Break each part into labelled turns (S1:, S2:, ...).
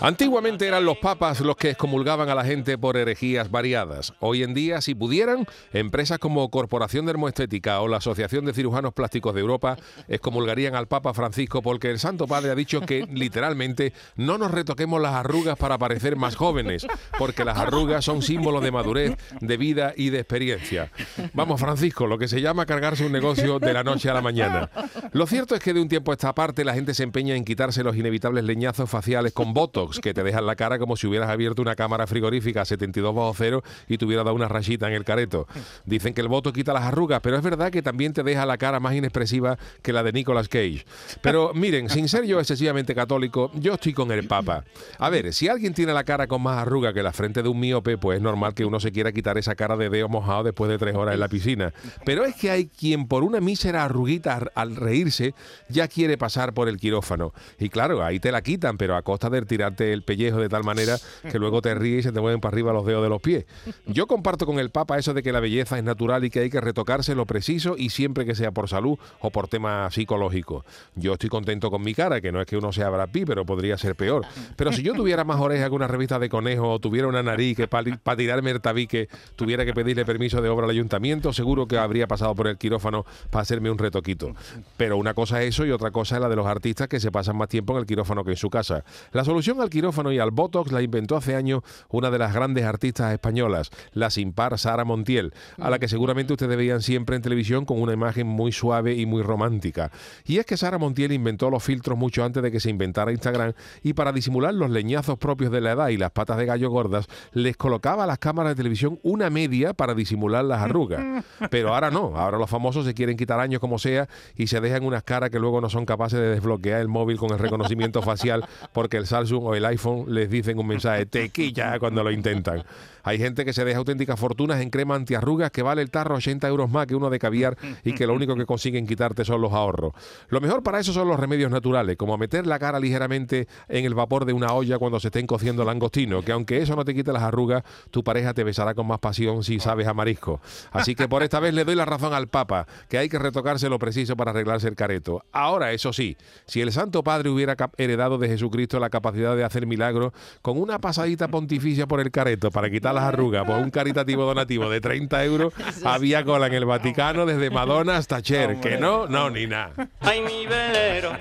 S1: Antiguamente eran los papas los que excomulgaban a la gente por herejías variadas. Hoy en día, si pudieran, empresas como Corporación Dermoestética o la Asociación de Cirujanos Plásticos de Europa excomulgarían al Papa Francisco porque el Santo Padre ha dicho que literalmente no nos retoquemos las arrugas para parecer más jóvenes, porque las arrugas son símbolos de madurez, de vida y de experiencia. Vamos, Francisco, lo que se llama cargarse un negocio de la noche a la mañana. Lo cierto es que de un tiempo a esta parte la gente se empeña en quitarse los inevitables leñazos faciales con votos que te dejan la cara como si hubieras abierto una cámara frigorífica a 72 bajo cero y te hubiera dado una rayita en el careto. Dicen que el voto quita las arrugas, pero es verdad que también te deja la cara más inexpresiva que la de Nicolas Cage. Pero miren, sin ser yo excesivamente católico, yo estoy con el Papa. A ver, si alguien tiene la cara con más arruga que la frente de un miope, pues es normal que uno se quiera quitar esa cara de dedo mojado después de tres horas en la piscina. Pero es que hay quien por una mísera arruguita al reírse ya quiere pasar por el quirófano. Y claro, ahí te la quitan, pero a costa de el pellejo de tal manera que luego te ríes y se te mueven para arriba los dedos de los pies. Yo comparto con el Papa eso de que la belleza es natural y que hay que retocarse lo preciso y siempre que sea por salud o por tema psicológico. Yo estoy contento con mi cara, que no es que uno sea Brad pero podría ser peor. Pero si yo tuviera más orejas que una revista de conejo o tuviera una nariz que para tirarme el tabique tuviera que pedirle permiso de obra al ayuntamiento, seguro que habría pasado por el quirófano para hacerme un retoquito. Pero una cosa es eso y otra cosa es la de los artistas que se pasan más tiempo en el quirófano que en su casa. La solución al quirófano y al Botox la inventó hace años una de las grandes artistas españolas, la sin par Sara Montiel, a la que seguramente ustedes veían siempre en televisión con una imagen muy suave y muy romántica. Y es que Sara Montiel inventó los filtros mucho antes de que se inventara Instagram y para disimular los leñazos propios de la edad y las patas de gallo gordas, les colocaba a las cámaras de televisión una media para disimular las arrugas. Pero ahora no, ahora los famosos se quieren quitar años como sea y se dejan unas caras que luego no son capaces de desbloquear el móvil con el reconocimiento facial porque el Samsung o el iPhone les dicen un mensaje tequilla cuando lo intentan. Hay gente que se deja auténticas fortunas en crema antiarrugas que vale el tarro 80 euros más que uno de caviar y que lo único que consiguen quitarte son los ahorros. Lo mejor para eso son los remedios naturales, como meter la cara ligeramente en el vapor de una olla cuando se estén cociendo langostino, que aunque eso no te quite las arrugas, tu pareja te besará con más pasión si sabes a marisco. Así que por esta vez le doy la razón al Papa, que hay que retocarse lo preciso para arreglarse el careto. Ahora, eso sí, si el Santo Padre hubiera heredado de Jesucristo la capacidad de hacer milagros, con una pasadita pontificia por el careto para quitar las arrugas por un caritativo donativo de 30 euros, había cola en el Vaticano desde Madonna hasta Cher. Que no, no, ni nada.
S2: Ay, mi velero,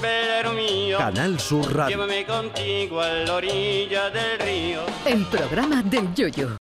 S2: velero mío.
S3: Canal Sur Radio.
S2: Llévame contigo a la orilla del río.
S4: El programa del Yoyo.